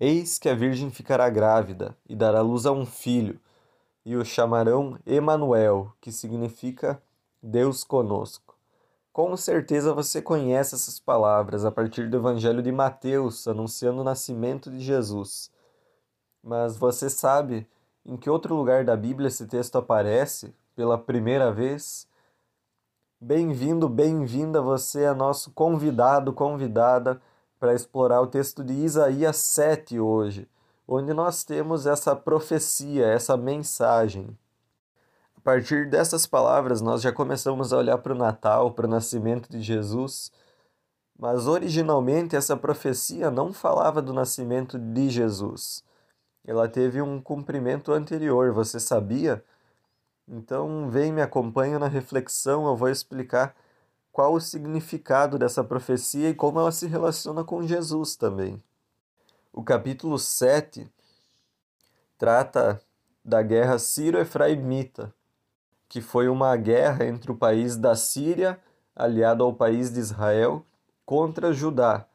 Eis que a virgem ficará grávida e dará luz a um filho, e o chamarão Emanuel, que significa Deus conosco. Com certeza você conhece essas palavras a partir do Evangelho de Mateus, anunciando o nascimento de Jesus. Mas você sabe em que outro lugar da Bíblia esse texto aparece pela primeira vez? Bem-vindo, bem-vinda você é nosso convidado, convidada para explorar o texto de Isaías 7 hoje, onde nós temos essa profecia, essa mensagem. A partir dessas palavras, nós já começamos a olhar para o Natal, para o nascimento de Jesus, mas originalmente essa profecia não falava do nascimento de Jesus. Ela teve um cumprimento anterior, você sabia? Então, vem me acompanha na reflexão, eu vou explicar qual o significado dessa profecia e como ela se relaciona com Jesus também. O capítulo 7 trata da guerra sírio-efraimita, que foi uma guerra entre o país da Síria, aliado ao país de Israel, contra Judá.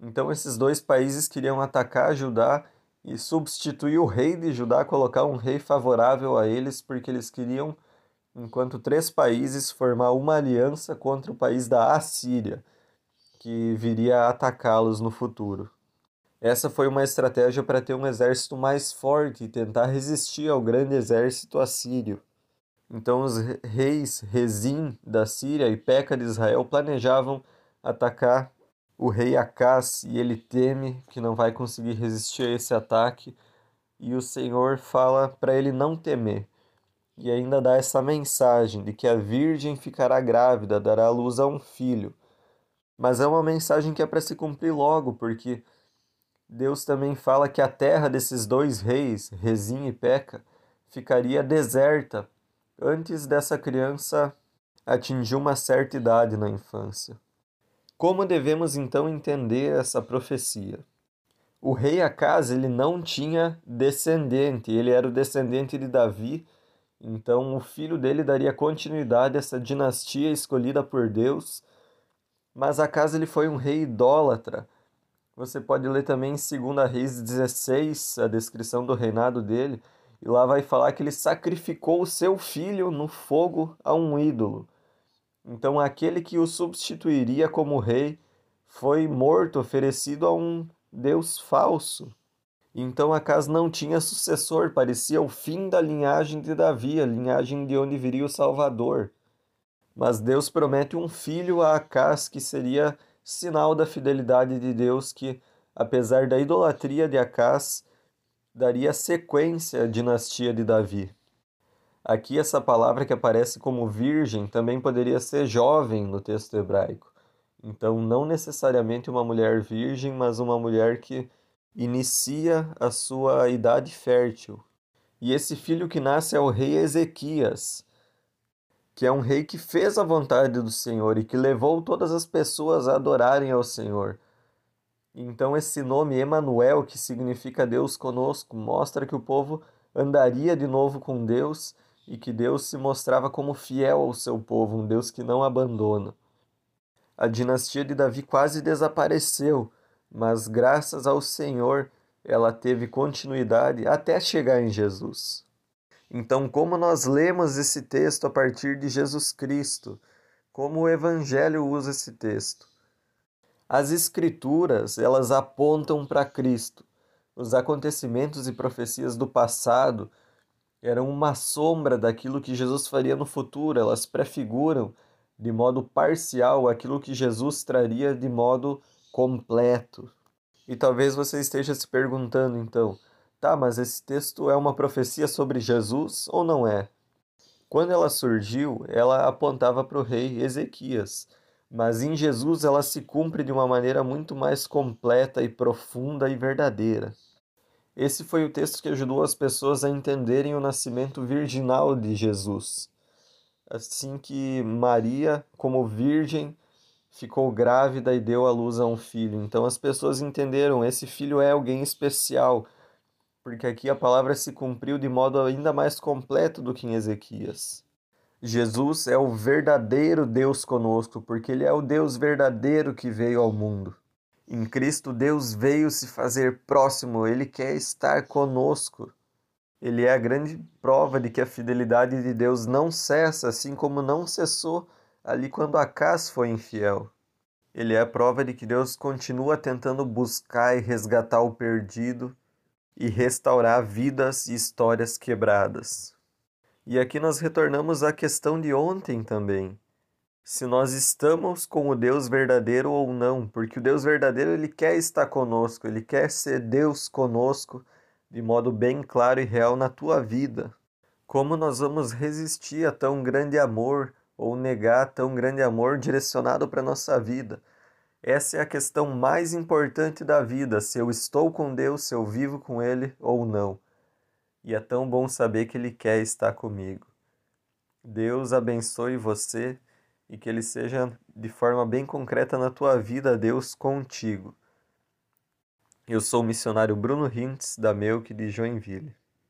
Então esses dois países queriam atacar Judá e substituir o rei de Judá, colocar um rei favorável a eles, porque eles queriam enquanto três países formar uma aliança contra o país da Assíria, que viria a atacá-los no futuro. Essa foi uma estratégia para ter um exército mais forte e tentar resistir ao grande exército assírio. Então os reis Rezim da Síria e Peca de Israel planejavam atacar o rei Acás e ele teme que não vai conseguir resistir a esse ataque e o Senhor fala para ele não temer e ainda dá essa mensagem de que a virgem ficará grávida, dará luz a um filho. Mas é uma mensagem que é para se cumprir logo, porque Deus também fala que a terra desses dois reis, Rezim e Peca, ficaria deserta antes dessa criança atingir uma certa idade na infância. Como devemos então entender essa profecia? O rei Acaz ele não tinha descendente, ele era o descendente de Davi, então, o filho dele daria continuidade a essa dinastia escolhida por Deus. Mas acaso ele foi um rei idólatra? Você pode ler também em 2 Reis 16 a descrição do reinado dele, e lá vai falar que ele sacrificou o seu filho no fogo a um ídolo. Então, aquele que o substituiria como rei foi morto, oferecido a um Deus falso. Então Acas não tinha sucessor, parecia o fim da linhagem de Davi, a linhagem de onde viria o Salvador. Mas Deus promete um filho a Acas que seria sinal da fidelidade de Deus, que, apesar da idolatria de Acas, daria sequência à dinastia de Davi. Aqui, essa palavra que aparece como virgem também poderia ser jovem no texto hebraico. Então, não necessariamente uma mulher virgem, mas uma mulher que inicia a sua idade fértil. E esse filho que nasce é o rei Ezequias, que é um rei que fez a vontade do Senhor e que levou todas as pessoas a adorarem ao Senhor. Então esse nome Emanuel, que significa Deus conosco, mostra que o povo andaria de novo com Deus e que Deus se mostrava como fiel ao seu povo, um Deus que não abandona. A dinastia de Davi quase desapareceu, mas graças ao Senhor ela teve continuidade até chegar em Jesus. Então, como nós lemos esse texto a partir de Jesus Cristo? Como o Evangelho usa esse texto? As Escrituras, elas apontam para Cristo. Os acontecimentos e profecias do passado eram uma sombra daquilo que Jesus faria no futuro, elas prefiguram de modo parcial aquilo que Jesus traria de modo completo. E talvez você esteja se perguntando então, tá, mas esse texto é uma profecia sobre Jesus ou não é? Quando ela surgiu, ela apontava para o rei Ezequias, mas em Jesus ela se cumpre de uma maneira muito mais completa e profunda e verdadeira. Esse foi o texto que ajudou as pessoas a entenderem o nascimento virginal de Jesus. Assim que Maria, como virgem, ficou grávida e deu à luz a um filho. Então as pessoas entenderam, esse filho é alguém especial, porque aqui a palavra se cumpriu de modo ainda mais completo do que em Ezequias. Jesus é o verdadeiro Deus conosco, porque ele é o Deus verdadeiro que veio ao mundo. Em Cristo, Deus veio se fazer próximo, Ele quer estar conosco. Ele é a grande prova de que a fidelidade de Deus não cessa, assim como não cessou ali quando Acas foi infiel. Ele é a prova de que Deus continua tentando buscar e resgatar o perdido e restaurar vidas e histórias quebradas. E aqui nós retornamos à questão de ontem também se nós estamos com o Deus verdadeiro ou não, porque o Deus verdadeiro ele quer estar conosco, ele quer ser Deus conosco de modo bem claro e real na tua vida. Como nós vamos resistir a tão grande amor ou negar tão grande amor direcionado para nossa vida? Essa é a questão mais importante da vida, se eu estou com Deus, se eu vivo com ele ou não. E é tão bom saber que ele quer estar comigo. Deus abençoe você e que ele seja de forma bem concreta na tua vida, Deus contigo. Eu sou o missionário Bruno Hintz, da Melk de Joinville.